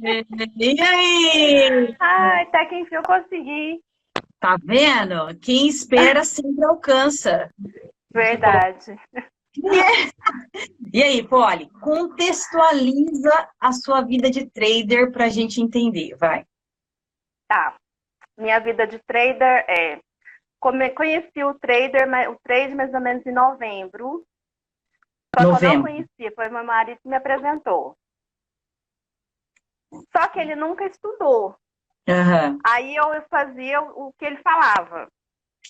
E aí? Ai, até que enfim eu consegui. Tá vendo? Quem espera sempre alcança. Verdade. E aí, Polly, contextualiza a sua vida de trader para a gente entender, vai. Tá. Minha vida de trader é. Conheci o trader, o trade mais ou menos em novembro. Só que eu não Novembro. conhecia, foi meu marido que me apresentou. Só que ele nunca estudou. Aham. Aí eu fazia o que ele falava.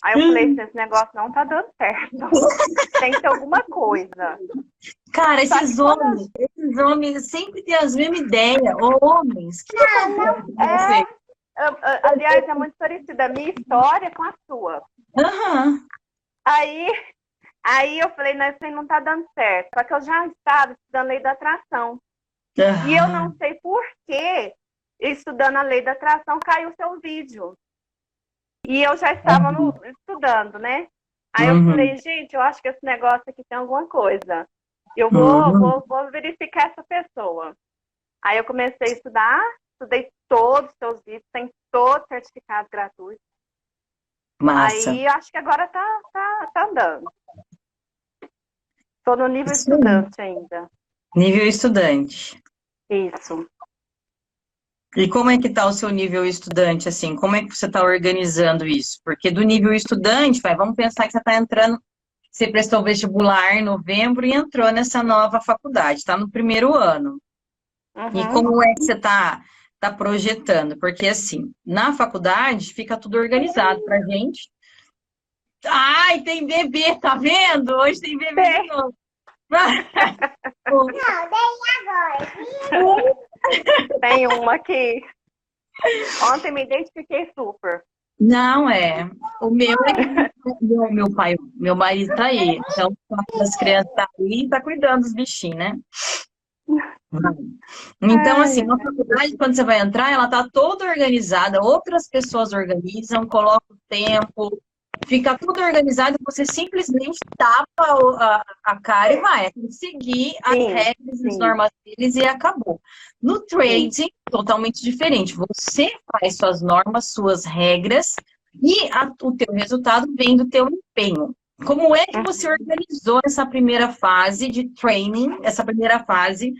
Aí eu Hum. falei, esse negócio não tá dando certo. Tem que ter alguma coisa. Cara, Só esses que quando- homens, esses homens sempre têm as mesmas ideias. Homens, que acontece com É, aliás, é muito parecida a minha história com a sua. Aham. Aí, aí eu falei, não, isso aí não tá dando certo. Só que eu já estava estudando lei da atração. E eu não sei por que, estudando a lei da atração, caiu o seu vídeo. E eu já estava no- estudando, né? Aí Uhum. eu falei, gente, eu acho que esse negócio aqui tem alguma coisa. Eu vou, Uhum. vou, vou verificar essa pessoa. Aí eu comecei a estudar, estudei todos os seus vídeos, tem todos os certificados gratuitos. Massa. Aí eu acho que agora tá, tá, tá andando. Tô no nível Isso estudante ainda. Nível estudante. Isso. E como é que tá o seu nível estudante, assim? Como é que você está organizando isso? Porque do nível estudante, vai, vamos pensar que você está entrando, você prestou vestibular em novembro e entrou nessa nova faculdade, está no primeiro ano. E Uhum. como é que você está tá projetando? Porque, assim, na faculdade fica tudo organizado pra gente. Ai, tem bebê, tá vendo? Hoje tem bebê de novo. Não, deixa agora. Tem uma aqui. Ontem me identifiquei super. Não, é. O meu é meu, meu pai, meu marido tá aí. Então, as crianças tá aí tá cuidando dos bichinhos, né? Então, assim, na faculdade, quando você vai entrar, ela tá toda organizada, outras pessoas organizam, colocam o tempo, fica tudo organizado, você simplesmente tapa a, a cara e vai. É tem que seguir as Sim, regras, as sim. normas deles e acabou. No trading, totalmente diferente. Você faz suas normas, suas regras e a- o teu resultado vem do teu empenho. Como é que você organizou essa primeira fase de training, essa primeira fase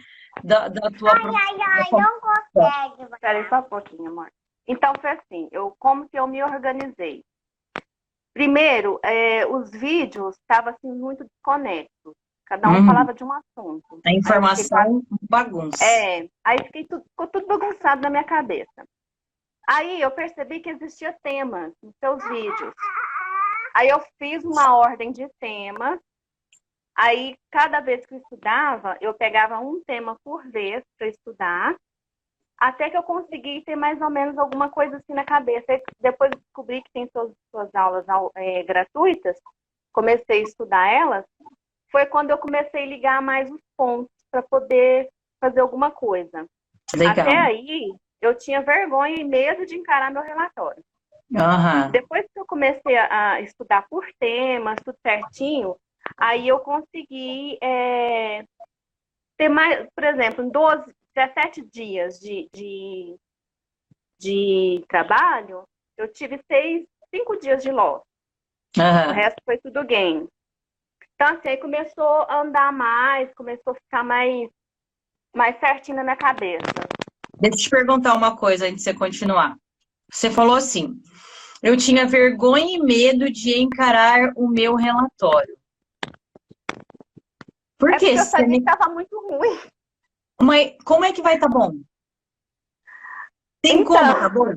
da, da tua Ai, ai, ai, não consegue. Espera só um pouquinho, amor. Então foi assim, eu como que eu me organizei? Primeiro, é, os vídeos estavam assim muito desconexos. Cada um Uhum. falava de um assunto. a informação bagunça? É, aí fiquei tudo, ficou tudo bagunçado na minha cabeça. Aí eu percebi que existia temas nos seus vídeos. Aí eu fiz uma ordem de temas. Aí, cada vez que eu estudava, eu pegava um tema por vez para estudar, até que eu consegui ter mais ou menos alguma coisa assim na cabeça. Aí, depois eu descobri que tem suas, suas aulas au- é, gratuitas, comecei a estudar elas, foi quando eu comecei a ligar mais os pontos para poder fazer alguma coisa. Legal. Até aí, eu tinha vergonha e medo de encarar meu relatório. Aham. Depois que eu comecei a a estudar por temas, tudo certinho, aí eu consegui é, ter mais, por exemplo, em 12, 17 dias de, de, de trabalho, eu tive seis, cinco dias de loss. O Aham. resto foi tudo gain. Então, assim, aí começou a andar mais, começou a ficar mais, mais certinho na minha cabeça. Deixa eu te perguntar uma coisa antes de você continuar. Você falou assim: eu tinha vergonha e medo de encarar o meu relatório. Por é quê? porque eu sabia que estava muito ruim. Mas como é que vai tá bom? Tem Então. como tá bom?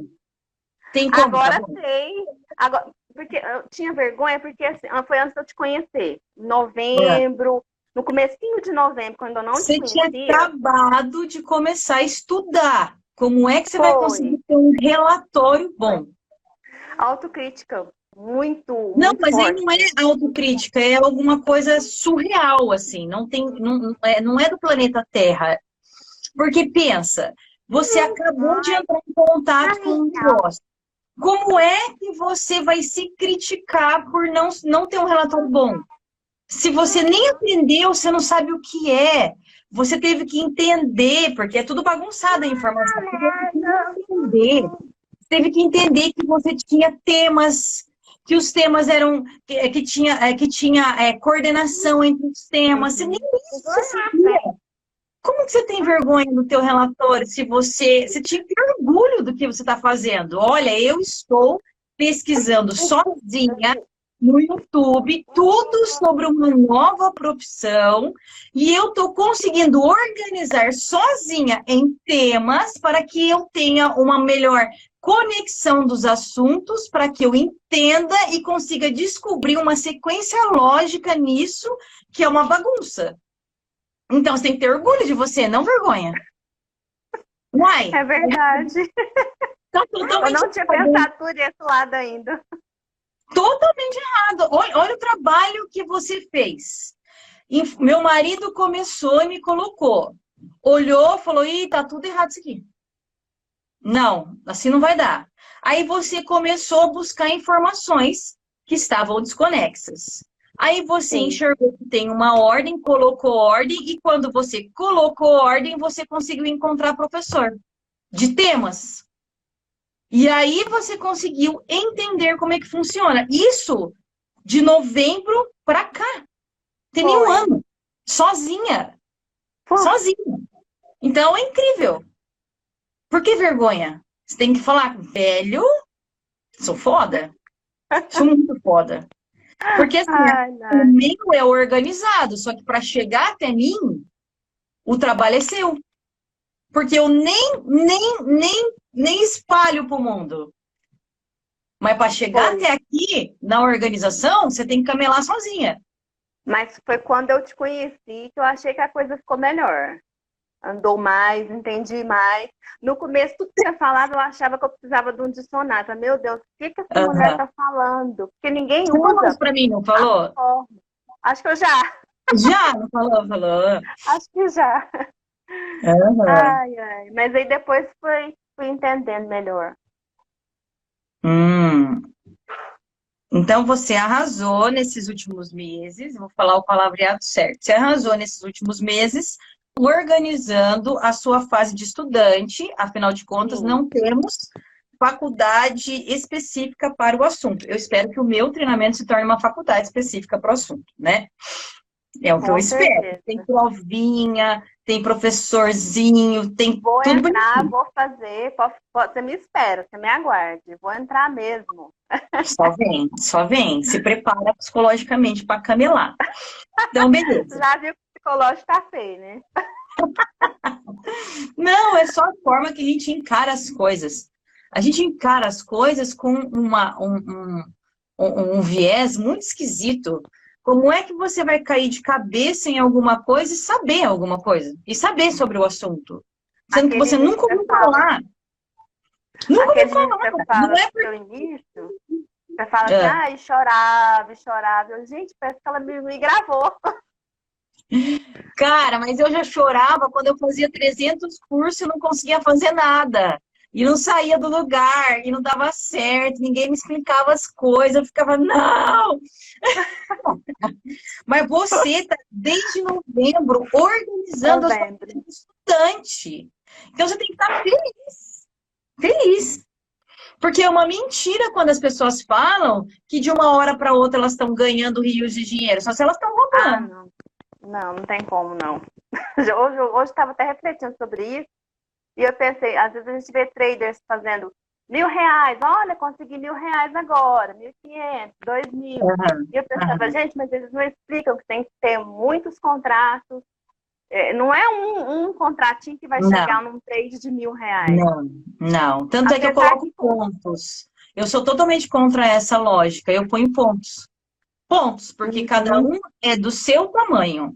Tem como Agora tá bom? sei. Agora, porque eu tinha vergonha, porque assim, foi antes de eu te conhecer. Em novembro, no comecinho de novembro, quando eu não Você te tinha conhecia. acabado de começar a estudar. Como é que você vai Foi. conseguir ter um relatório bom? Autocrítica. Muito, Não, muito mas aí forte. não é autocrítica, é alguma coisa surreal, assim. Não tem, não, não é, não é do planeta Terra. Porque pensa, você acabou de entrar em contato com um negócio. Como é que você vai se criticar por não, não ter um relatório bom? Se você nem aprendeu, você não sabe o que é. você teve que entender, porque é tudo bagunçado a informação. Você teve que entender, teve que entender que você tinha temas, que os temas eram, que, que tinha, é, que tinha é, coordenação entre os temas. Você nem isso você sabia. Que você tem vergonha do teu relatório se você, você tinha orgulho do que você está fazendo? Olha, eu estou pesquisando sozinha no YouTube tudo sobre uma nova profissão e eu estou conseguindo organizar sozinha em temas para que eu tenha uma melhor conexão dos assuntos, para que eu entenda e consiga descobrir uma sequência lógica nisso, que é uma bagunça. Então você tem que ter orgulho de você, não vergonha. Uai. É verdade. Tá eu não tinha pensado por esse lado ainda. Totalmente errado. Olha, olha o trabalho que você fez. Meu marido começou e me colocou. Olhou, falou: Ih, tá tudo errado isso aqui. Não, assim não vai dar. Aí você começou a buscar informações que estavam desconexas. Aí você Sim. enxergou que tem uma ordem, colocou ordem, e quando você colocou ordem, você conseguiu encontrar professor de temas. E aí você conseguiu entender como é que funciona. Isso de novembro para cá. Tem nenhum ano. Sozinha. Sozinha. Então é incrível. Por que vergonha? Você tem que falar, velho, sou foda. Sou muito foda. Porque assim, Ai, o meu é organizado, só que para chegar até mim, o trabalho é seu. Porque eu nem, nem, nem, nem espalho para o mundo. Mas para chegar foi. até aqui, na organização, você tem que camelar sozinha. Mas foi quando eu te conheci que eu achei que a coisa ficou melhor. Andou mais, entendi mais. No começo, tudo que você falava, eu achava que eu precisava de um dicionário. Meu Deus, o que, que essa uhum. mulher está falando? Porque ninguém você usa. Falou para mim, não falou? Acho que eu já. Já, não falou, falou. Acho que já. Uhum. Ai, ai. Mas aí depois fui, fui entendendo melhor. Hum. Então você arrasou nesses últimos meses, vou falar o palavreado certo. Você arrasou nesses últimos meses organizando a sua fase de estudante, afinal de contas, Sim. não temos faculdade específica para o assunto. Eu espero que o meu treinamento se torne uma faculdade específica para o assunto, né? É o que Com eu certeza. espero. Tem provinha, tem professorzinho, tem vou tudo entrar, bonitinho. vou fazer, pode, pode, você me espera, você me aguarde, vou entrar mesmo. Só vem, só vem, se prepara psicologicamente para camelar. Então, beleza. Já viu psicológico tá feio, né? Não, é só a forma que a gente encara as coisas. A gente encara as coisas com uma, um, um, um, viés muito esquisito. Como é que você vai cair de cabeça em alguma coisa e saber alguma coisa? E saber sobre o assunto? Sendo Aquele que você nunca ouviu falar. Nunca ouviu falar. Fala não é por... início, você fala é. assim, ah, e chorava, e chorava. Eu, gente, parece que ela me, me gravou. Cara, mas eu já chorava quando eu fazia 300 cursos e não conseguia fazer nada e não saía do lugar, e não dava certo, ninguém me explicava as coisas, eu ficava, não! Mas você está desde novembro organizando novembro. a sua estudante. Então você tem que estar feliz. Feliz. Porque é uma mentira quando as pessoas falam que de uma hora para outra elas estão ganhando rios de dinheiro, só se elas estão roubando. Ah, não. não, tem como não. Hoje estava até refletindo sobre isso. E eu pensei, às vezes a gente vê traders fazendo mil reais, olha, consegui mil reais agora, mil quinhentos, dois mil. Uhum. E eu pensava, uhum. gente, mas eles não explicam que tem que ter muitos contratos. É, não é um, um contratinho que vai não. chegar num trade de mil reais. Não, não. Tanto Apesar é que eu coloco que... pontos. Eu sou totalmente contra essa lógica. Eu ponho pontos. Pontos, porque uhum. cada um é do seu tamanho.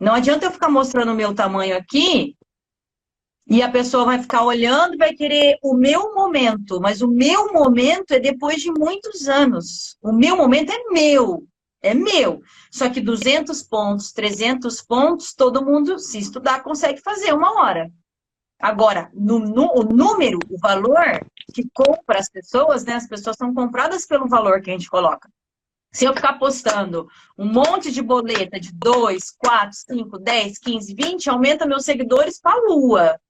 Não adianta eu ficar mostrando o meu tamanho aqui e a pessoa vai ficar olhando, vai querer o meu momento, mas o meu momento é depois de muitos anos. O meu momento é meu, é meu. Só que 200 pontos, 300 pontos, todo mundo, se estudar, consegue fazer uma hora. Agora, no, no, o número, o valor que compra as pessoas, né? As pessoas são compradas pelo valor que a gente coloca. Se eu ficar postando um monte de boleta de 2, 4, 5, 10, 15, 20, aumenta meus seguidores para a lua.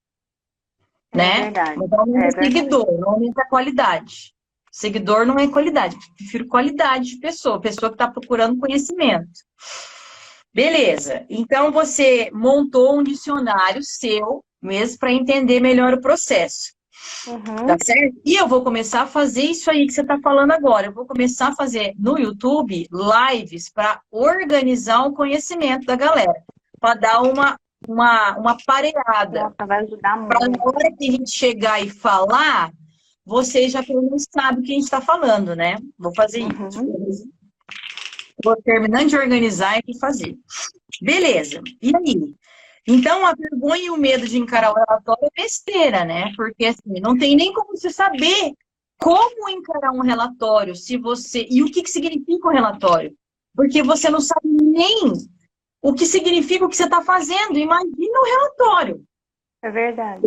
Né? É verdade. Mas aumenta É seguidor, não aumenta a qualidade. Seguidor não é qualidade, prefiro qualidade de pessoa, pessoa que está procurando conhecimento. Beleza, então você montou um dicionário seu mesmo para entender melhor o processo. Uhum. Tá certo? E eu vou começar a fazer isso aí que você está falando agora. Eu vou começar a fazer no YouTube lives para organizar o conhecimento da galera, para dar uma, uma, uma pareada. Nossa, vai ajudar Para muito. na hora que a gente chegar e falar, vocês já pelo menos sabem o que a gente está falando, né? Vou fazer isso. Uhum. Vou terminando de organizar e fazer. Beleza. E aí? Então, a vergonha e o medo de encarar o relatório é besteira, né? Porque assim, não tem nem como você saber como encarar um relatório, se você. E o que, que significa o relatório? Porque você não sabe nem o que significa o que você está fazendo. Imagina o relatório, É verdade.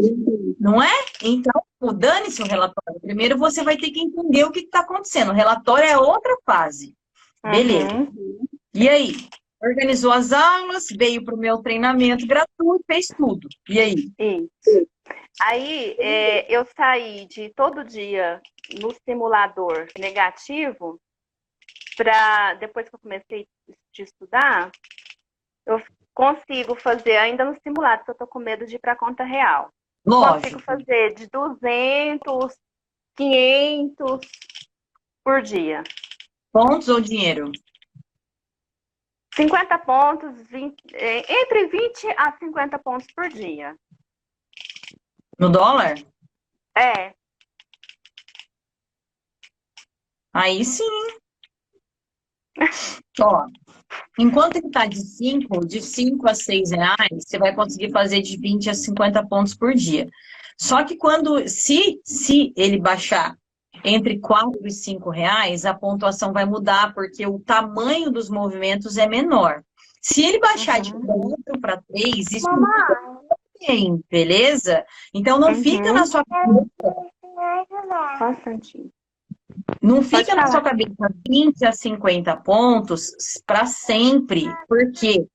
não é? Então, dane-se o relatório. Primeiro você vai ter que entender o que está acontecendo. O relatório é outra fase. Beleza. Uhum. E aí? Organizou as aulas, veio para o meu treinamento gratuito, fez tudo. E aí? Isso. Aí é, eu saí de todo dia no simulador negativo para depois que eu comecei a estudar, eu consigo fazer ainda no simulado, porque eu tô com medo de ir para conta real. Consigo Lógico. fazer de 200, 500 por dia. Pontos ou dinheiro? 50 pontos, 20, é, entre 20 a 50 pontos por dia. No dólar? É, Aí sim. Ó, enquanto ele está de 5, de 5 a 6 reais, você vai conseguir fazer de 20 a 50 pontos por dia. Só que quando, se, se ele baixar entre 4 e 5 reais, a pontuação vai mudar, porque o tamanho dos movimentos é menor. Se ele baixar de Uhum. 4 para 3, isso Mamãe, tem, beleza? Então não Uhum. fica na sua cabeça. Não fica na sua cabeça 20 a 50 pontos para sempre, porque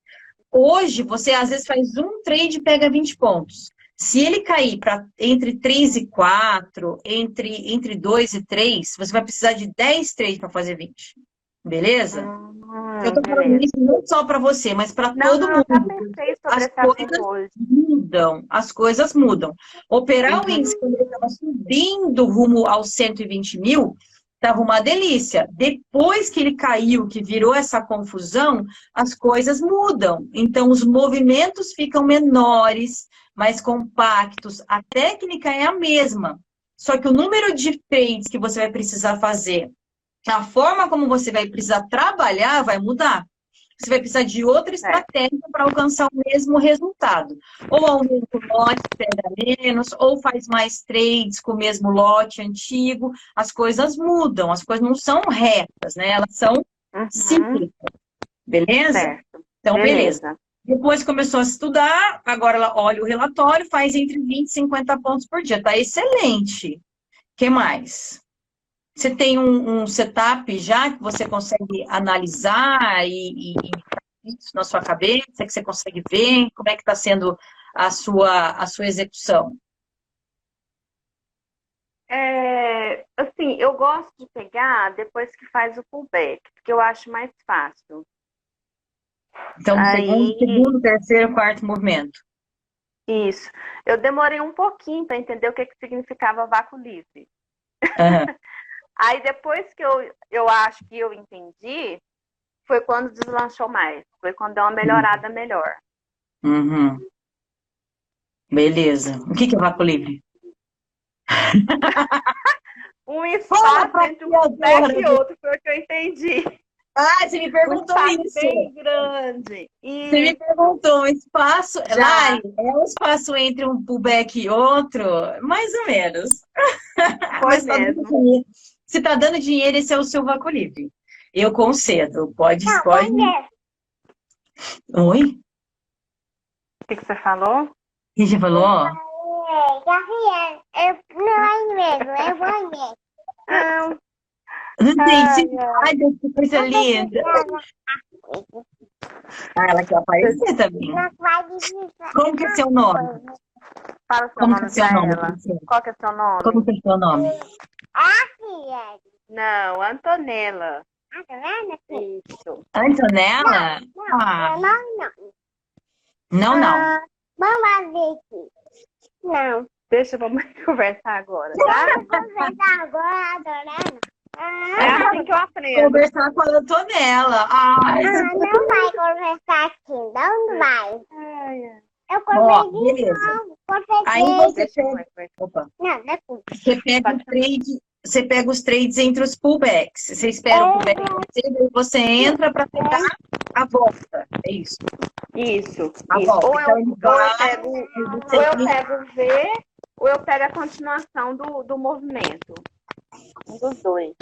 hoje você às vezes faz um trade e pega 20 pontos. Se ele cair para entre 3 e 4, entre, entre 2 e 3, você vai precisar de 10 trades para fazer 20. Beleza? Hum, Eu tô falando beleza. isso não só para você, mas para todo não, mundo. As coisas- hoje. mudam, as coisas mudam. Operar o Uhum. índice quando ele estava subindo rumo aos 120 mil, estava uma delícia. Depois que ele caiu, que virou essa confusão, as coisas mudam. Então, os movimentos ficam menores, mais compactos. A técnica é a mesma. Só que o número de trades que você vai precisar fazer, a forma como você vai precisar trabalhar vai mudar. Você vai precisar de outra estratégia para alcançar o mesmo resultado. Ou aumenta o lote, pega menos, ou faz mais trades com o mesmo lote antigo. As coisas mudam, as coisas não são retas, né? Elas são Uhum, simples. Beleza? certo. Então, beleza. Beleza. Depois começou a estudar, agora ela olha o relatório, faz entre 20 e 50 pontos por dia. Tá excelente. Que mais? Você tem um, um setup já que você consegue analisar e, e, e isso na sua cabeça, que você consegue ver como é que está sendo a sua, a sua execução? É, assim, eu gosto de pegar depois que faz o pullback, porque eu acho mais fácil. Então, Aí- segundo, segundo, terceiro, quarto movimento. Isso. Eu demorei um pouquinho para entender o que, que significava vácuo livre. Aham. Aí depois que eu, eu acho que eu entendi, foi quando deslanchou mais. Foi quando deu uma melhorada melhor. Uhum. Beleza. O que que é vácuo livre? Um espaço entre um pullback e outro, foi o que eu entendi. Ah, você me Um perguntou espaço isso. bem grande. E Você me perguntou, um espaço. Já. Lari, é um espaço entre um pullback e outro? Mais ou menos. mesmo. dinheiro. Se tá dando dinheiro, esse é o seu vácuo livre. Eu concedo. Pode, Não, pode. banheiro. Oi? O que, que você falou? O que você falou? É, eu não é mesmo, é banheiro. Não, Não entendi. Ai, Deus, que coisa linda. Ah, ela quer aparecer também. Como que é seu nome? Fala seu Como nome que é seu nome? Qual que é seu nome? Como que é seu nome? Filha. Não, Antonella. Ah, aqui? Isso. Antonella? Ah, Não, não. não, não. Ah, Vamos ver aqui. Não. Deixa vamos conversar agora, tá? Vou conversar agora, adorando. É Ah, assim que eu aprendo. Conversar com a Antonella. Ai, ah, não vai conversar aqui. Não vai. Ai, ai. Eu conversei de beleza. novo. Aí você pega, opa, Não, depois. você pega os trades, você pega os trades entre os pullbacks. Você espera o pullback acontecer, daí você entra para pegar a volta. É isso. Isso, A isso. volta. Ou Então eu, ou eu vai, pego, e ou eu pego o V, ou eu pego a continuação do, do movimento. Um dos dois.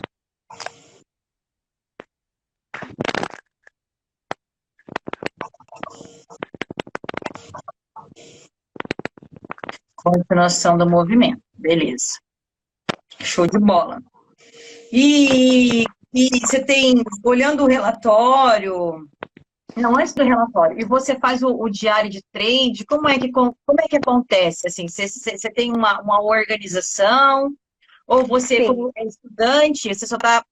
Continuação do movimento. Beleza. Show de bola. E, e você tem, olhando o relatório, não antes do relatório, e você faz o, o diário de trade, como é que, como é que acontece? Assim, você, tem uma, uma organização, ou você, Sim. como é estudante, você só tá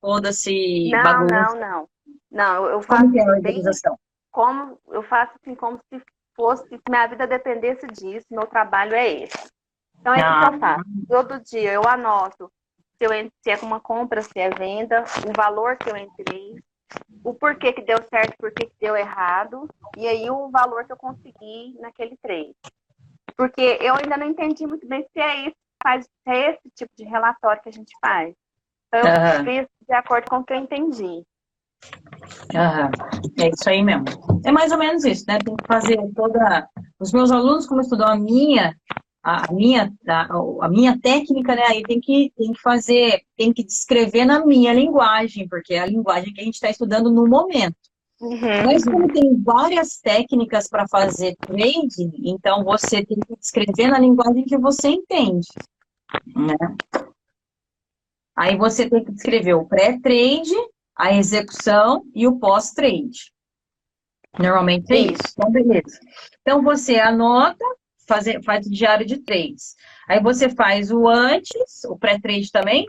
foda-se Não, bagunça? não, não. Não, eu- faço Como é a bem organização? como eu faço assim como se fosse, se minha vida dependesse disso, meu trabalho é esse. Então é isso que Ah. eu faço. Todo dia eu anoto se, eu, se é uma compra, se é venda, o valor que eu entrei, o porquê que deu certo, porquê que deu errado, e aí o valor que eu consegui naquele trade. Porque eu ainda não entendi muito bem se é isso faz, é esse tipo de relatório que a gente faz. Então eu Aham. fiz de acordo com o que eu entendi. Aham, É isso aí mesmo. É mais ou menos isso, né? Tem que fazer toda. Os meus alunos, como estudam a minha, a minha, a, a minha técnica, né? Aí tem que, tem que fazer, tem que descrever na minha linguagem, porque é a linguagem que a gente está estudando no momento. Mas como tem várias técnicas para fazer trading, então você tem que descrever na linguagem que você entende, né? Aí você tem que descrever o pré-trade, a execução e o pós-trade. Normalmente é isso. Então, beleza. Então, você anota, fazer, faz o diário de trades. Aí você faz o antes, o pré-trade também,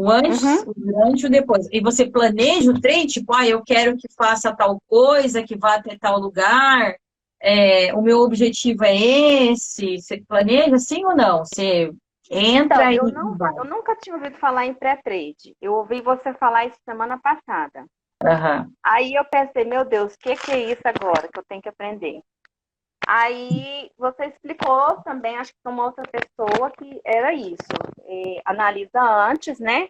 o antes, Uhum. o durante e o depois. E você planeja o trade, tipo, ah, eu quero que faça tal coisa, que vá até tal lugar, é, o meu objetivo é esse. Você planeja assim ou não? Você entra Então, eu, e não, vai. eu nunca tinha ouvido falar em pré-trade. Eu ouvi você falar isso semana passada. Aham. Aí eu pensei, meu Deus, o que, que é isso agora que eu tenho que aprender? Aí você explicou também, acho que foi uma outra pessoa, que era isso. É, analisa antes, né?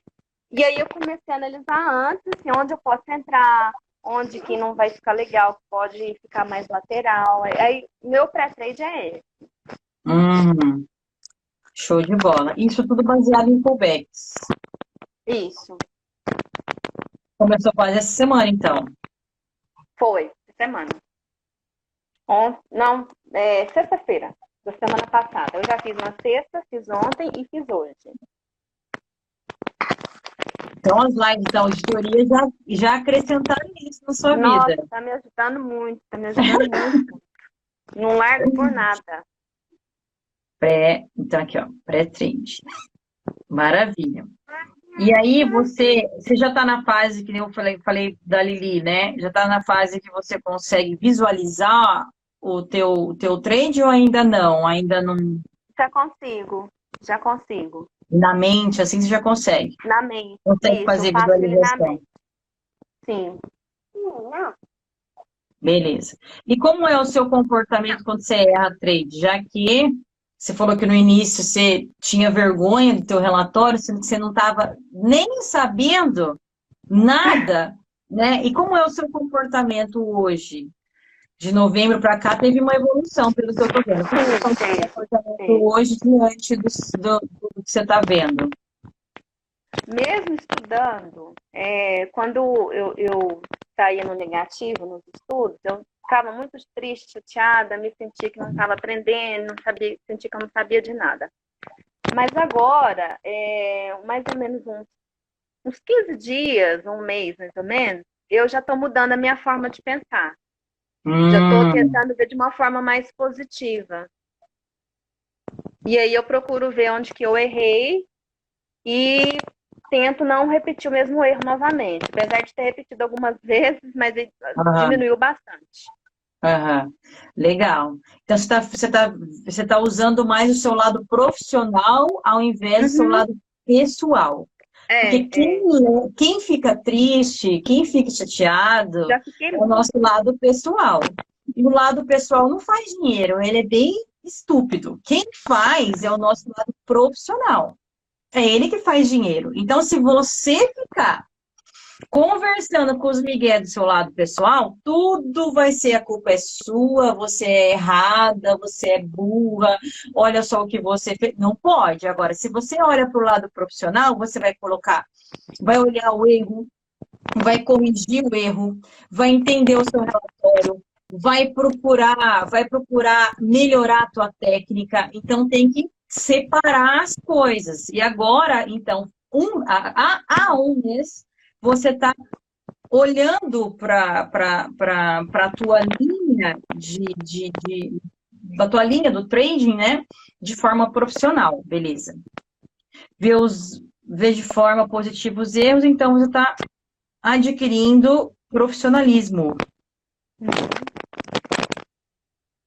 E aí eu comecei a analisar antes, assim, onde eu posso entrar, onde que não vai ficar legal, que pode ficar mais lateral. Aí meu pré-trade é esse. Hum, show de bola. Isso tudo baseado em pullbacks. Isso. Começou quase essa semana, então. Foi, semana. On... Não, é, sexta-feira, da semana passada. Eu já fiz na sexta, fiz ontem e fiz hoje. Então, as lives da auditoria já, já acrescentaram isso na sua Nossa, vida. tá me ajudando muito, tá me ajudando muito. Não largo por nada. Pré, então, aqui, ó, pré-trade. Maravilha. E aí, você, você já está na fase, que nem eu falei, falei da Lili, né? Já está na fase que você consegue visualizar o teu, o teu trade ou ainda não? Ainda não. Já consigo, já consigo. Na mente, assim, você já consegue. Na mente. Consegue Isso, fazer visualização. Sim. Não. Beleza. E como é o seu comportamento quando você erra trade? Já que você falou que no início você tinha vergonha do teu relatório, sendo que você não estava nem sabendo nada, né? E como é o seu comportamento hoje? De novembro para cá teve uma evolução, pelo que eu estou vendo. Como é o seu comportamento hoje diante do, do- do que você está vendo? Mesmo estudando, é, quando eu, eu saía no negativo nos estudos, eu ficava muito triste, chateada, me sentia que não estava aprendendo, não sabia, sentia que eu não sabia de nada. Mas agora, é, mais ou menos uns uns 15 dias, um mês mais ou menos, eu já estou mudando a minha forma de pensar. Hum, Já estou tentando ver de uma forma mais positiva. E aí eu procuro ver onde que eu errei e tento não repetir o mesmo erro novamente. Apesar de ter repetido algumas vezes, mas Aham. diminuiu bastante. aham. Legal. Então, você está você tá, você tá usando mais o seu lado profissional ao invés do seu Uhum. lado pessoal. É, Porque quem, quem fica triste, quem fica chateado, é, é o nosso lado pessoal. E o lado pessoal não faz dinheiro, ele é bem estúpido. Quem faz é o nosso lado profissional. É ele que faz dinheiro. Então, se você ficar conversando com os migué do seu lado pessoal, tudo vai ser a culpa é sua, você é errada, você é burra, olha só o que você fez. Não pode. Agora, se você olha para o lado profissional, você vai colocar, vai olhar o erro, vai corrigir o erro, vai entender o seu relatório, vai procurar, vai procurar melhorar a tua técnica. Então tem que separar as coisas. E agora, então, um, há, há um mês, você está olhando para a tua linha de, de, de da tua linha do trading, né? De forma profissional, beleza. Vê, os, vê de forma positiva os erros, então você está adquirindo profissionalismo.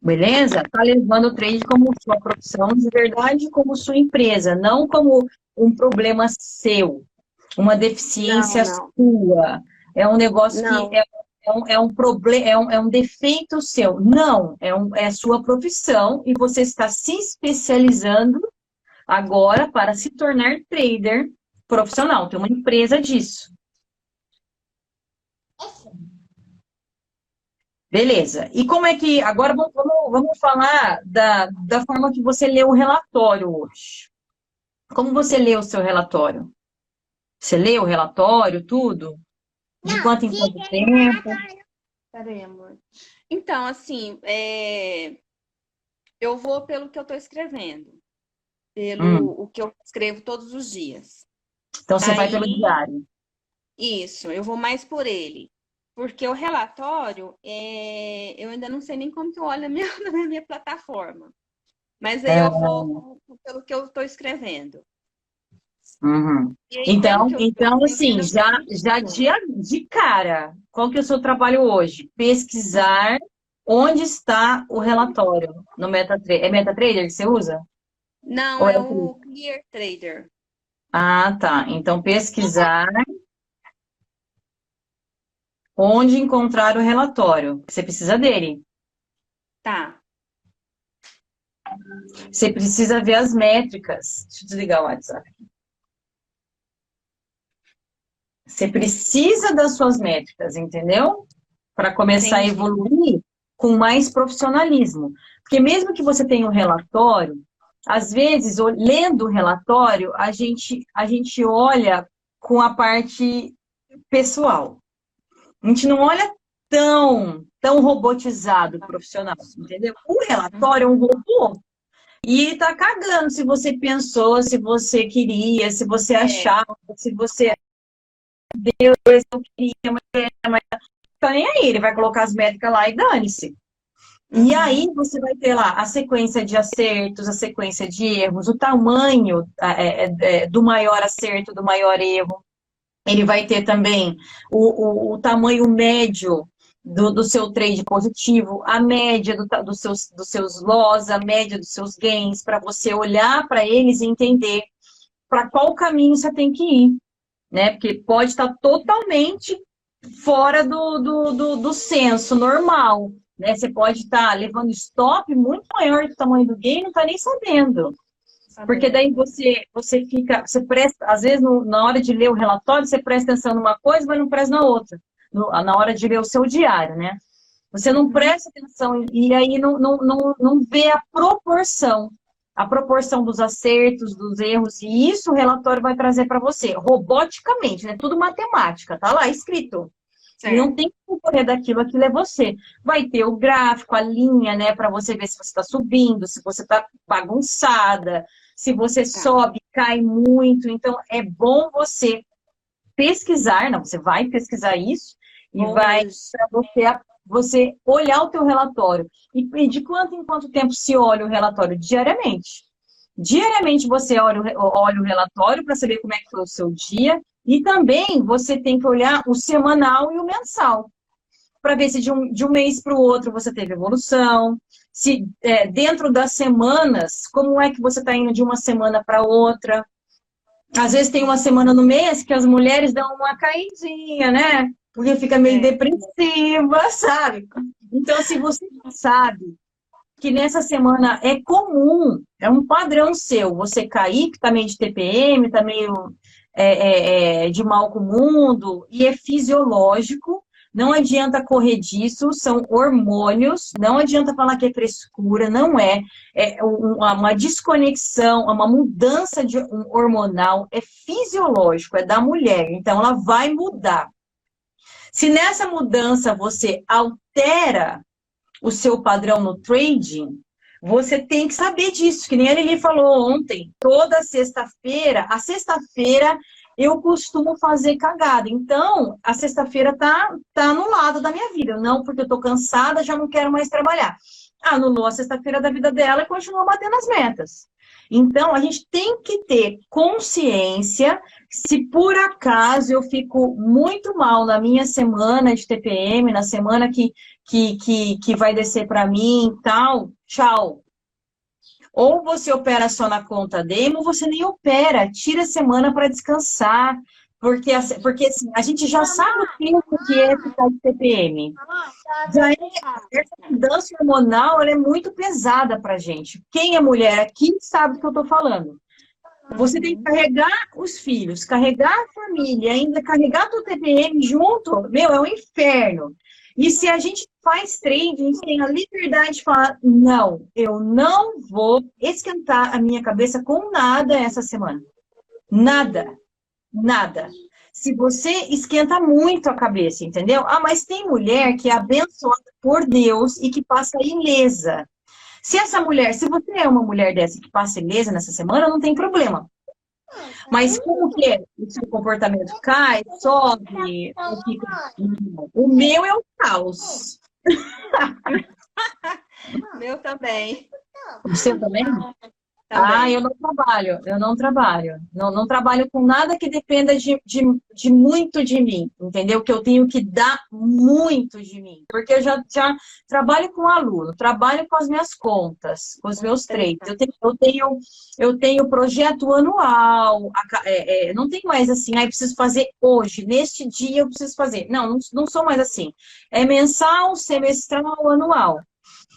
Beleza? Tá levando o trade como sua profissão de verdade, como sua empresa, não como um problema seu, uma deficiência Não, não. sua. É um negócio Não. que é, é um, é um problema, é um, é um defeito seu. Não, é, um, é a sua profissão e você está se especializando agora para se tornar trader profissional. Tem uma empresa disso. Beleza. E como é que. Agora vamos, vamos, falar da, da forma que você leu o relatório hoje. Como você leu o seu relatório? Você leu o relatório, tudo? De quanto em quanto tempo? Peraí, amor. Então, assim, é, eu vou pelo que eu estou escrevendo, pelo Hum. o que eu escrevo todos os dias. Então você vai pelo diário. Isso, eu vou mais por ele. Porque o relatório, é, eu ainda não sei nem como que eu olho na minha, na minha plataforma. Mas aí eu vou pelo que eu estou escrevendo. Uhum. Aí, Então, então tô assim, já, já de, de cara, qual que é o seu trabalho hoje? Pesquisar onde está o relatório no MetaTrader. É MetaTrader que você usa? Não, Ou é é o Clear Trader. Ah, tá. Então, pesquisar onde encontrar o relatório. Você precisa dele. Tá. Você precisa ver as métricas. Deixa eu desligar o WhatsApp. Você precisa das suas métricas, entendeu? Para começar a Entendi. evoluir com mais profissionalismo. Porque mesmo que você tenha um relatório, às vezes, lendo o relatório, a gente, a gente olha com a parte pessoal. A gente não olha tão, tão robotizado profissional, entendeu? O relatório é um robô. E tá cagando se você pensou, se você queria, se você achava, se você Deus, eu queria, mas, mas tá nem aí, ele vai colocar as métricas lá e dane-se. E aí você vai ter lá a sequência de acertos, a sequência de erros, o tamanho é, é, é, do maior acerto, do maior erro. Ele vai ter também o, o, o tamanho médio do, do, seu trade positivo, a média do, dos, seus, dos seus loss, a média dos seus gains, para você olhar para eles e entender para qual caminho você tem que ir. Né? Porque pode estar totalmente fora do, do, do, do senso normal. Né? Você pode estar levando stop muito maior do tamanho do gain e não está nem sabendo. Porque daí você, você fica, você presta, às vezes no, na hora de ler o relatório, você presta atenção numa coisa, mas não presta na outra. No, na hora de ler o seu diário, né? Você não presta atenção e aí não, não, não, não vê a proporção, a proporção dos acertos, dos erros, e isso o relatório vai trazer para você, roboticamente, né? Tudo matemática, tá lá escrito. Certo. E não tem que concorrer daquilo, aquilo é você. Vai ter o gráfico, a linha, né, para você ver se você está subindo, se você está bagunçada, se você Tá. sobe, cai muito. Então, é bom você pesquisar, não, você vai pesquisar isso e Bom, vai para você, você olhar o teu relatório. E, de quanto em quanto tempo se olha o relatório? Diariamente. Diariamente você olha o, olha o relatório para saber como é que foi o seu dia. E também você tem que olhar o semanal e o mensal. Para ver se de um, de um mês para o outro você teve evolução. Se é, dentro das semanas, como é que você está indo de uma semana para outra. Às vezes tem uma semana no mês que as mulheres dão uma caidinha, né? Porque fica meio É. depressiva, sabe? Então, se você sabe que nessa semana é comum, é um padrão seu, você cair, que tá meio de TPM, tá meio é, é, é, de mal com o mundo, e é fisiológico, não adianta correr disso, são hormônios, não adianta falar que é frescura, não é. É um- uma desconexão, uma mudança de um hormonal, é fisiológico, é da mulher, então ela vai mudar. Se nessa mudança você altera o seu padrão no trading, você tem que saber disso, que nem a Lili falou ontem. Toda sexta-feira, a sexta-feira eu costumo fazer cagada. Então, a sexta-feira tá, tá no lado da minha vida. Não, porque eu tô cansada, já não quero mais trabalhar. Anulou a sexta-feira da vida dela e continua batendo as metas. Então, a gente tem que ter consciência se por acaso eu fico muito mal na minha semana de TPM, na semana que, que, que, que vai descer para mim e tal, tchau. Ou você opera só na conta demo, ou você nem opera, tira a semana para descansar, porque, a- porque assim, a gente já sabe o tempo que é ficar de TPM. Já é, essa mudança hormonal é muito pesada pra gente. Quem é mulher aqui sabe do que eu tô falando. Você tem que carregar os filhos, carregar a família, ainda carregar o TPM junto, meu, é um inferno. E se a gente faz trading, a gente tem a liberdade de falar, não, eu não vou esquentar a minha cabeça com nada essa semana. Nada. Nada. Se você esquenta muito a cabeça, entendeu? Ah, mas tem mulher que é abençoada por Deus e que passa ilesa. Se essa mulher, se você é uma mulher dessa que passa ilesa nessa semana, não tem problema. Mas como que é? o seu comportamento cai, sobe, fica... o meu é o caos. Meu também. O seu também? Ah, eu não trabalho, eu não trabalho. Não, não trabalho com nada que dependa de, de, de muito de mim, entendeu? Que eu tenho que dar muito de mim. Porque eu já, já trabalho com aluno, trabalho com as minhas contas, com os meus trades. Eu tenho, eu tenho, eu tenho projeto anual, é, é, não tem mais assim, aí preciso fazer hoje, neste dia eu preciso fazer. Não, não, não sou mais assim. É mensal, semestral, anual.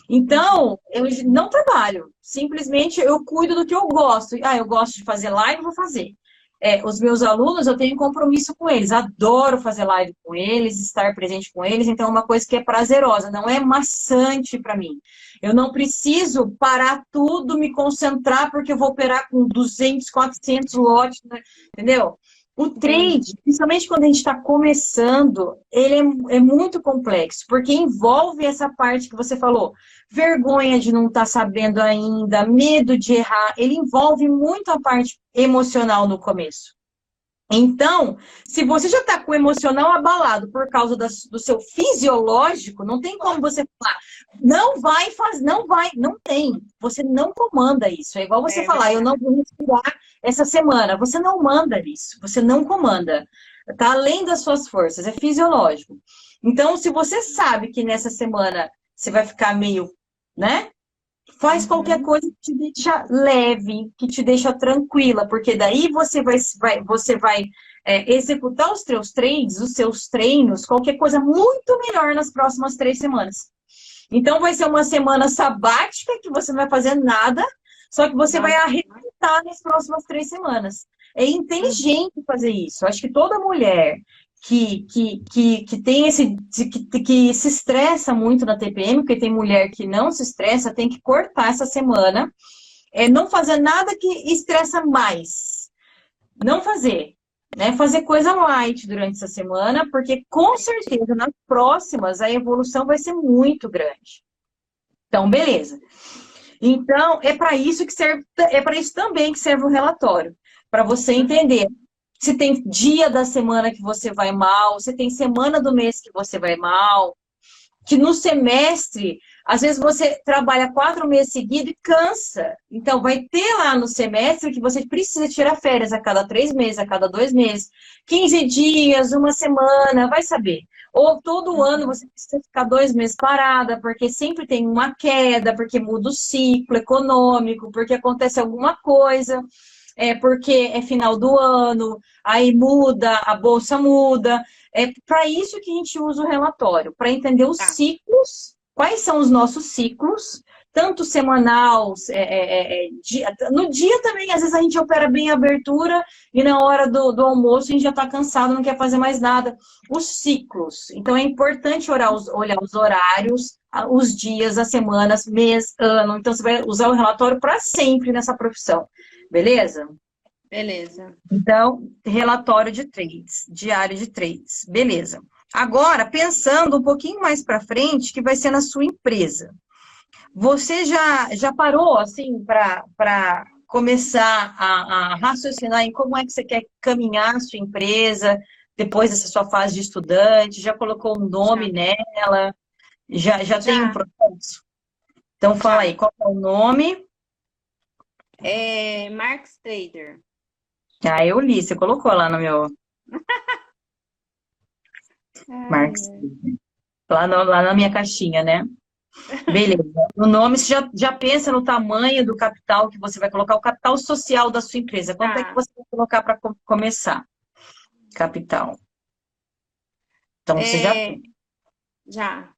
Então, eu não trabalho. Simplesmente eu cuido do que eu gosto. Ah, eu gosto de fazer live, vou fazer. É, os meus alunos, eu tenho compromisso com eles. Adoro fazer live com eles, estar presente com eles. Então, é uma coisa que é prazerosa, não é maçante para mim. Eu não preciso parar tudo, me concentrar, porque eu vou operar com 200, 400 lotes, né? entendeu? O trade, principalmente quando a gente está começando, ele é, é muito complexo, porque envolve essa parte que você falou, vergonha de não estar sabendo ainda, medo de errar, ele envolve muito a parte emocional no começo. Então, se você já está com o emocional abalado por causa da- do seu fisiológico, não tem como você falar, não vai fazer, não vai, não tem. Você não comanda isso. É igual você É falar, eu não vou respirar essa semana. Você não manda isso, você não comanda. Está além das suas forças, é fisiológico. Então, se você sabe que nessa semana você vai ficar meio, né? Faz Uhum. qualquer coisa que te deixa leve, que te deixa tranquila, porque daí você vai, vai- você vai é, executar os seus trades, os seus treinos, qualquer coisa muito melhor nas próximas três semanas. Então vai ser uma semana sabática que você não vai fazer nada, só que você vai arrebentar nas próximas três semanas. É inteligente fazer isso. Acho que toda mulher que, que, que, que tem esse. Que, que se estressa muito na TPM, porque tem mulher que não se estressa, tem que cortar essa semana. É não fazer nada que estressa mais. Não fazer. Né? Fazer coisa light durante essa semana, porque com certeza nas próximas a evolução vai ser muito grande. Então, beleza. Então, é para isso que serve, é para isso também que serve o relatório, para você entender se tem dia da semana que você vai mal, se tem semana do mês que você vai mal, que no semestre, às vezes você trabalha quatro meses seguidos e cansa. Então, vai ter lá no semestre que você precisa tirar férias a cada três meses, a cada dois meses, 15 dias, uma semana, vai saber. Ou todo ano você precisa ficar dois meses parada, porque sempre tem uma queda, porque muda o ciclo econômico, porque acontece alguma coisa é porque é final do ano, aí muda, a bolsa muda. É para isso que a gente usa o relatório, para entender os tá. ciclos, quais são os nossos ciclos, tanto semanal, é, é, é, é dia, no dia também, às vezes a gente opera bem a abertura e na hora do, do almoço a gente já está cansado, não quer fazer mais nada. Os ciclos. Então é importante olhar os, olhar os horários, os dias, as semanas, mês, ano. Então você vai usar o relatório para sempre nessa profissão. Beleza? Beleza. Então, relatório de trades, diário de trades. Beleza. Agora, pensando um pouquinho mais para frente, que vai ser na sua empresa. Você já, já parou, assim, para começar a, a, raciocinar em como é que você quer caminhar a sua empresa depois dessa sua fase de estudante? Já colocou um nome já. nela? Já, já, já, tem um processo? Então, fala aí, qual é o nome? É Marx Trader. Ah, eu li, você colocou lá no meu. Marx. Lá, no, lá na minha caixinha, né? Beleza. O nome, você já, já pensa no tamanho do capital que você vai colocar, o capital social da sua empresa. Quanto é que você vai colocar para começar? Capital. Então, você é... já. Já.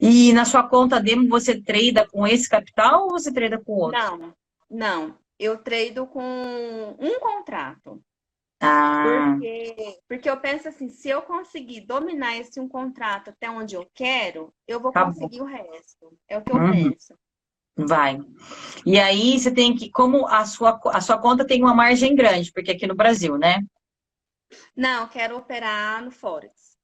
E na sua conta demo, você trada com esse capital ou você trada com outro? Não, não, eu trado com um contrato. Ah. Porque, porque eu penso assim, se eu conseguir dominar esse um contrato até onde eu quero, eu vou tá conseguir bom. o resto. É o que eu uhum. penso. Vai. E aí você tem que, como a sua, a sua conta tem uma margem grande, porque aqui no Brasil, né? Não, eu quero operar no Forex.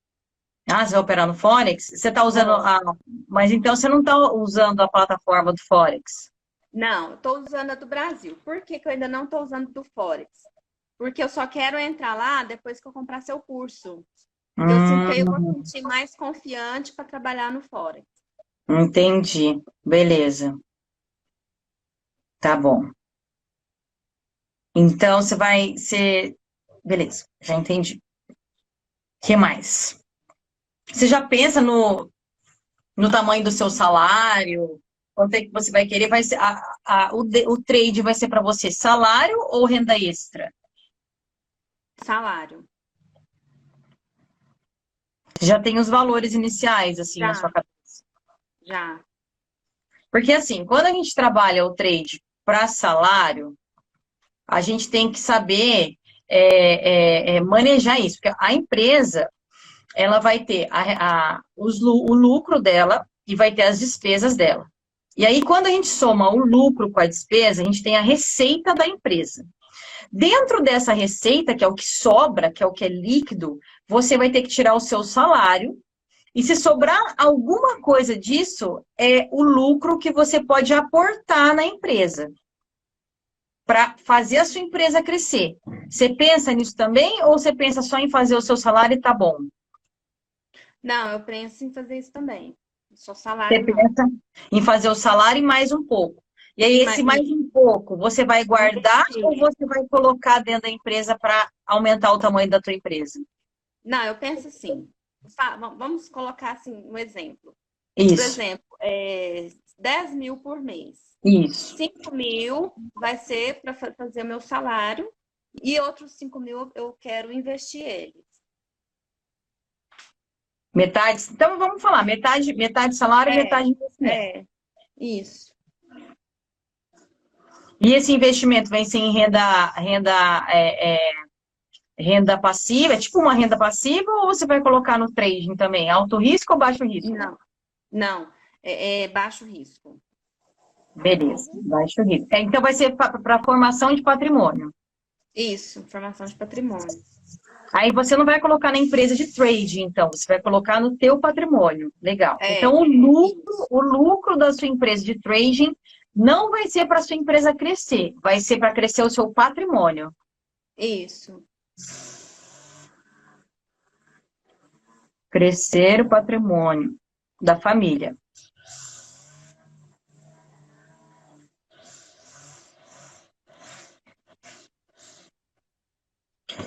Ah, você vai operar no Forex? Você está usando a. Mas então você não está usando a plataforma do Forex? Não, estou usando a do Brasil. Por que, que eu ainda não estou usando do Forex? Porque eu só quero entrar lá depois que eu comprar seu curso. Eu sinto que eu vou hum. sentir mais confiante para trabalhar no Forex. Entendi. Beleza. Tá bom. Então, você vai ser... Beleza, já entendi. O que mais? Você já pensa no, no tamanho do seu salário? Quanto é que você vai querer, vai ser, a, a, o, o trade vai ser para você salário ou renda extra? Salário. Já tem os valores iniciais, assim, Já. na sua cabeça? Já. Porque, assim, quando a gente trabalha o trade para salário, a gente tem que saber é, é, é, manejar isso. Porque a empresa, ela vai ter a, a, os, o lucro dela e vai ter as despesas dela. E aí, quando a gente soma o lucro com a despesa, a gente tem a receita da empresa. Dentro dessa receita, que é o que sobra, que é o que é líquido, você vai ter que tirar o seu salário. E se sobrar alguma coisa disso, é o lucro que você pode aportar na empresa para fazer a sua empresa crescer. Você pensa nisso também ou você pensa só em fazer o seu salário e tá bom? Não, eu penso em fazer isso também. Só salário. Você pensa em fazer o salário e mais um pouco. E aí, esse mais um pouco, você vai guardar ou você vai colocar dentro da empresa para aumentar o tamanho da tua empresa? Não, eu penso assim. Vamos colocar assim um exemplo. Isso. Por exemplo, é 10 mil por mês. Isso. 5 mil vai ser para fazer o meu salário e outros 5 mil eu quero investir eles. Metade. Então vamos falar, metade, metade salário e é, metade investimento. É, isso. E esse investimento vem ser em renda, renda, é, é, renda passiva? É tipo uma renda passiva ou você vai colocar no trading também? Alto risco ou baixo risco? Não, não, é, é baixo risco. Beleza, baixo risco. É, então vai ser para formação de patrimônio. Isso, formação de patrimônio. Aí você não vai colocar na empresa de trade, então, você vai colocar no teu patrimônio. Legal. É, então, o lucro, o lucro da sua empresa de trading não vai ser para sua empresa crescer, vai ser para crescer o seu patrimônio. Isso. Crescer o patrimônio da família.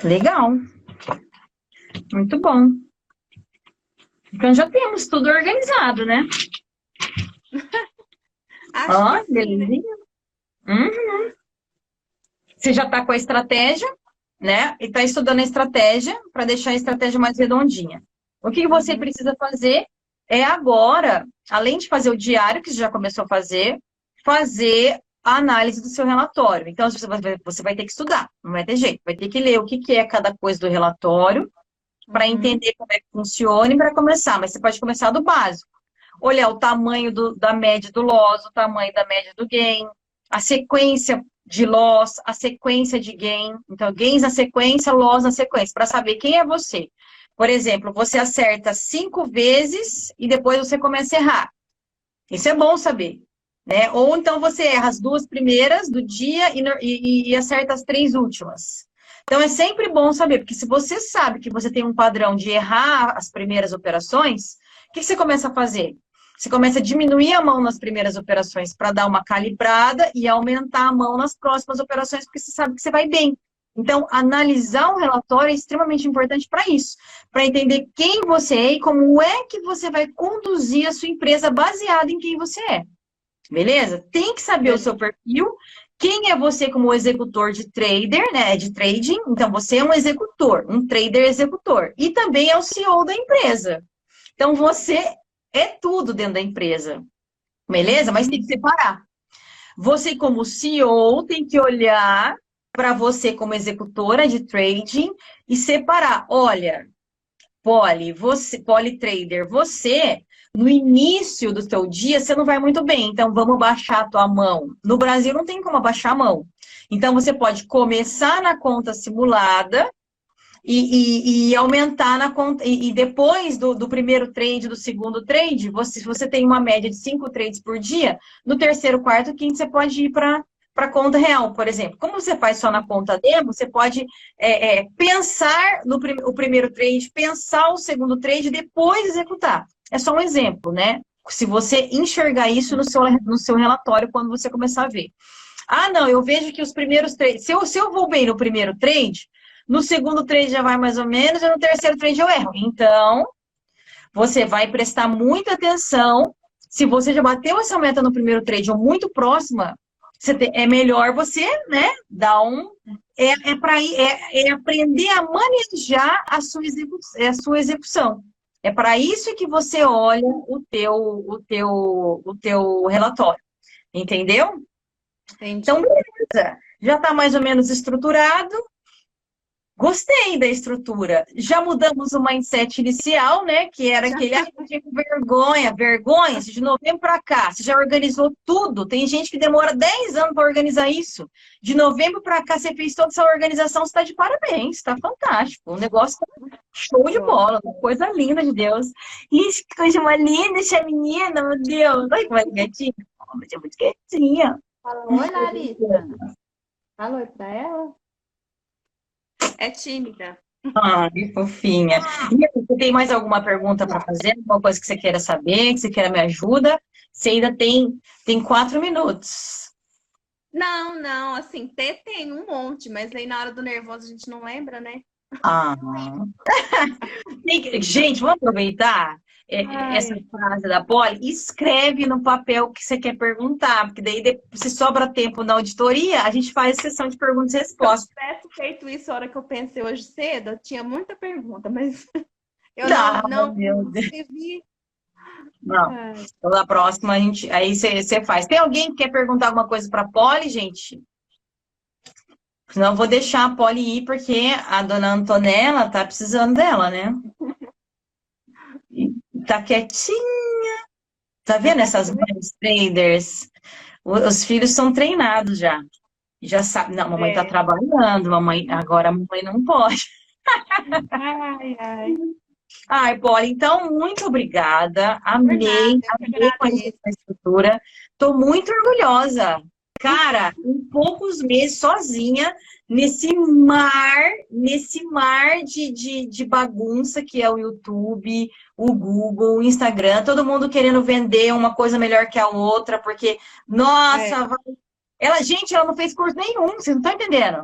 Legal. Muito bom. Então já temos tudo organizado, né? Ó, que sim, né? belezinha. Uhum. Você já está com a estratégia, né? E está estudando a estratégia para deixar a estratégia mais redondinha. O que você Uhum. precisa fazer é agora, além de fazer o diário, que você já começou a fazer, fazer a análise do seu relatório. Então, você vai, ter que estudar, não vai ter jeito. Vai ter que ler o que é cada coisa do relatório, para Uhum. entender como é que funciona e para começar. Mas você pode começar do básico. Olhar o tamanho do- da média do loss, o tamanho da média do gain, a sequência de loss, a sequência de gain. Então, gains na sequência, loss na sequência, para saber quem é você. Por exemplo, você acerta cinco vezes e depois você começa a errar. Isso é bom saber. Né? Ou então você erra as duas primeiras do dia e, e- e acerta as três últimas. Então é sempre bom saber, porque se você sabe que você tem um padrão de errar as primeiras operações, o que você começa a fazer? Você começa a diminuir a mão nas primeiras operações para dar uma calibrada e aumentar a mão nas próximas operações, porque você sabe que você vai bem. Então, analisar um relatório é extremamente importante para isso, para entender quem você é e como é que você vai conduzir a sua empresa baseada em quem você é. Beleza? Tem que saber o seu perfil, quem é você como executor de trader, né? De trading. Então, você é um executor, um trader executor. E também é o CEO da empresa. Então, você é tudo dentro da empresa. Beleza? Mas tem que separar. Você, como CEO, tem que olhar para você como executora de trading e separar. Olha, Poli, você, Poli Trader, você no início do seu dia, você não vai muito bem, então vamos baixar a tua mão. No Brasil não tem como abaixar a mão. Então você pode começar na conta simulada e, e- e aumentar na conta. E, e depois do, do primeiro trade, do segundo trade, você, se você tem uma média de cinco trades por dia, no terceiro, quarto, quinto, você pode ir para para conta real, por exemplo. Como você faz só na conta demo, você pode é, é, pensar no prim o primeiro trade, pensar o segundo trade e depois executar. É só um exemplo, né? Se você enxergar isso no seu, no seu relatório quando você começar a ver. Ah, não, eu vejo que os primeiros trades. Se eu, se eu vou bem no primeiro trade, no segundo trade já vai mais ou menos, e no terceiro trade eu erro. Então, você vai prestar muita atenção. Se você já bateu essa meta no primeiro trade ou muito próxima, é melhor você, né, dar um. É, é para é, é aprender a manejar a sua, execu, a sua execução. É para isso que você olha o teu, o teu, o teu relatório. Entendeu? Entendi. Então, beleza. Já está mais ou menos estruturado. Gostei da estrutura. Já mudamos o mindset inicial, né? Que era Já. aquele, ah, vergonha, vergonha, de novembro para cá. Você já organizou tudo. Tem gente que demora 10 anos para organizar isso. De novembro para cá, você fez toda essa organização, você está de parabéns, está fantástico. O negócio tá show de bola, uma coisa linda de Deus. Isso, que coisa mais linda essa menina, meu Deus. Olha que mais gatinha. Mas é muito quietinha. Fala, oi, Larissa. Fala oi pra ela. É tímida. Ah, que fofinha. E aí, você tem mais alguma pergunta para fazer? Alguma coisa que você queira saber, que você queira me ajuda? Você ainda tem, tem quatro minutos. Não, não, assim, ter tem um monte, mas aí na hora do nervoso a gente não lembra, né? Ah. Gente, vamos aproveitar é, Ai. essa frase da Polly e escreve no papel o que você quer perguntar, porque daí se sobra tempo na auditoria, a gente faz sessão de perguntas e Se eu respostas. tivesse feito isso a hora que eu pensei hoje cedo, eu tinha muita pergunta, mas eu não, não Deus. escrevi. Não. Ai, Então, na próxima, a gente, aí você faz. Tem alguém que quer perguntar alguma coisa para a Polly, gente? Senão eu vou deixar a Polly ir, porque a dona Antonella tá precisando dela, né? Tá quietinha. Tá vendo essas mães traders? Os filhos são treinados já. Já sabe, não, mamãe tá É. trabalhando, mamãe, agora a mamãe não pode. ai, ai. Ai, Polly, então, muito obrigada. Amei, amei conhecer a estrutura. Tô muito orgulhosa. Cara, poucos meses sozinha nesse mar, nesse mar de, de, de bagunça que é o YouTube, o Google, o Instagram, todo mundo querendo vender uma coisa melhor que a outra, porque, nossa, É. ela, gente, ela não fez curso nenhum, vocês não estão entendendo.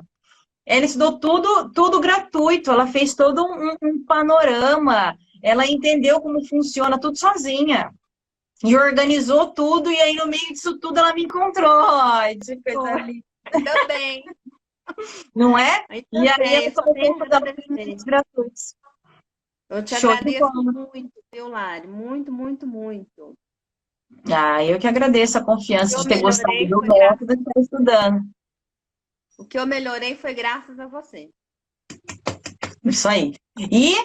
Ela estudou tudo, tudo gratuito, ela fez todo um, um panorama, ela entendeu como funciona tudo sozinha. E organizou tudo, e aí no meio disso tudo ela me encontrou. Ai, que coisa linda. Ainda bem. Não é? Ainda E aí bem, eu eu só comecei tenho a que dar agradecer. gratuitos. Eu te Show de agradeço muito, viu, Lari? Muito, muito, muito. Ah, eu que agradeço a confiança de ter gostado do método e estar estudando. O que eu melhorei foi graças a você. Isso aí. E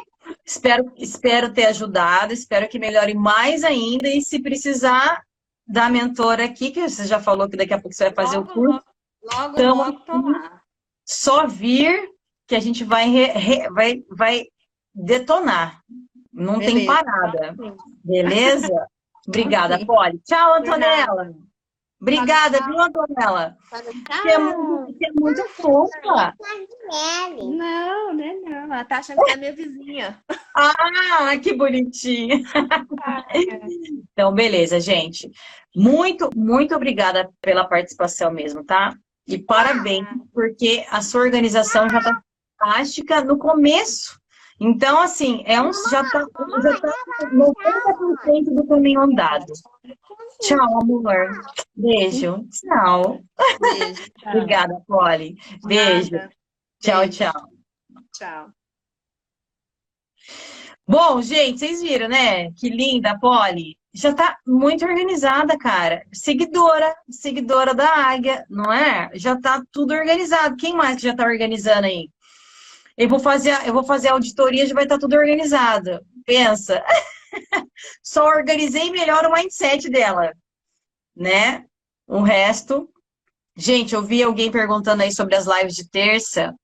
espero, espero ter ajudado, espero que melhore mais ainda. E se precisar da mentora aqui, que você já falou que daqui a pouco você vai fazer o Logo, curso, logo, Tamo logo lá. só vir que a gente vai, re- re- vai, vai detonar. Não tem Beleza. parada. Beleza? Obrigada. Polly. Tchau. Antonella. Obrigada, viu, Antonella? Fala, Você é muito, você é muito fofa. Neve. Não, né, não. Ela tá achando que é minha vizinha. Ah, que bonitinho. Então, beleza, gente. Muito, muito obrigada pela participação mesmo, tá? E parabéns, porque a sua organização já tá fantástica no começo. Então, assim, é um, já tá, já tá 90% do caminho andado. Tchau, amor. Beijo. Tchau. Beijo. tchau. Obrigada, Polly. Beijo. Tchau, tchau. Tchau. Bom, gente, vocês viram, né? Que linda a Polly. Já tá muito organizada, cara. Seguidora, seguidora da Águia, não é? Já tá tudo organizado. Quem mais que já tá organizando aí? Eu vou fazer, eu vou fazer auditoria, já vai estar tudo organizado. Pensa. Só organizei melhor o mindset dela, né? O resto. Gente, eu vi alguém perguntando aí sobre as lives de terça.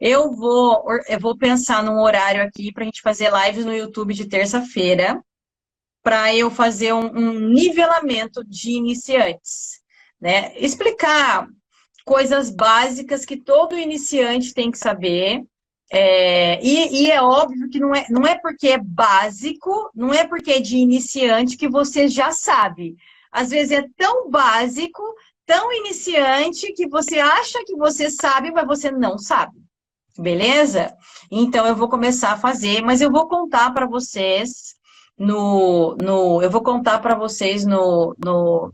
Eu vou, eu vou pensar num horário aqui para a gente fazer lives no YouTube de terça-feira, para eu fazer um, um nivelamento de iniciantes, né? Explicar coisas básicas que todo iniciante tem que saber. É, e, e é óbvio que não é, não é porque é básico, não é porque é de iniciante que você já sabe. Às vezes é tão básico, tão iniciante, que você acha que você sabe, mas você não sabe. Beleza? Então eu vou começar a fazer, mas eu vou contar para vocês no, no eu vou contar para vocês no no,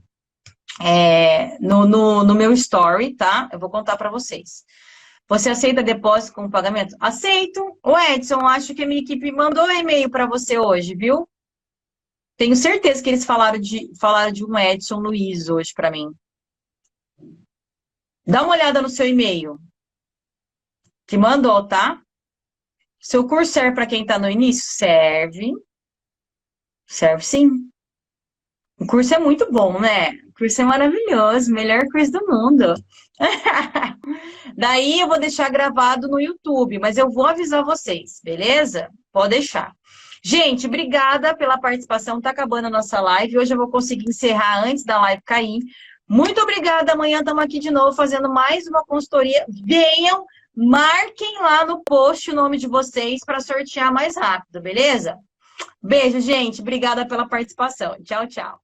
é, no, no, no meu story, tá? Eu vou contar para vocês. Você aceita depósito com pagamento? Aceito. O Edson, acho que a minha equipe mandou um e-mail para você hoje, viu? Tenho certeza que eles falaram de falaram de um Edson Luiz hoje para mim. Dá uma olhada no seu e-mail que mandou, tá? Seu curso serve para quem está no início? Serve. Serve sim. O curso é muito bom, né? Curso é maravilhoso, melhor curso do mundo. Daí eu vou deixar gravado no YouTube, mas eu vou avisar vocês, beleza? Pode deixar. Gente, obrigada pela participação. Tá acabando a nossa live. Hoje eu vou conseguir encerrar antes da live cair. Muito obrigada. Amanhã estamos aqui de novo fazendo mais uma consultoria. Venham, marquem lá no post o nome de vocês para sortear mais rápido, beleza? Beijo, gente. Obrigada pela participação. Tchau, tchau.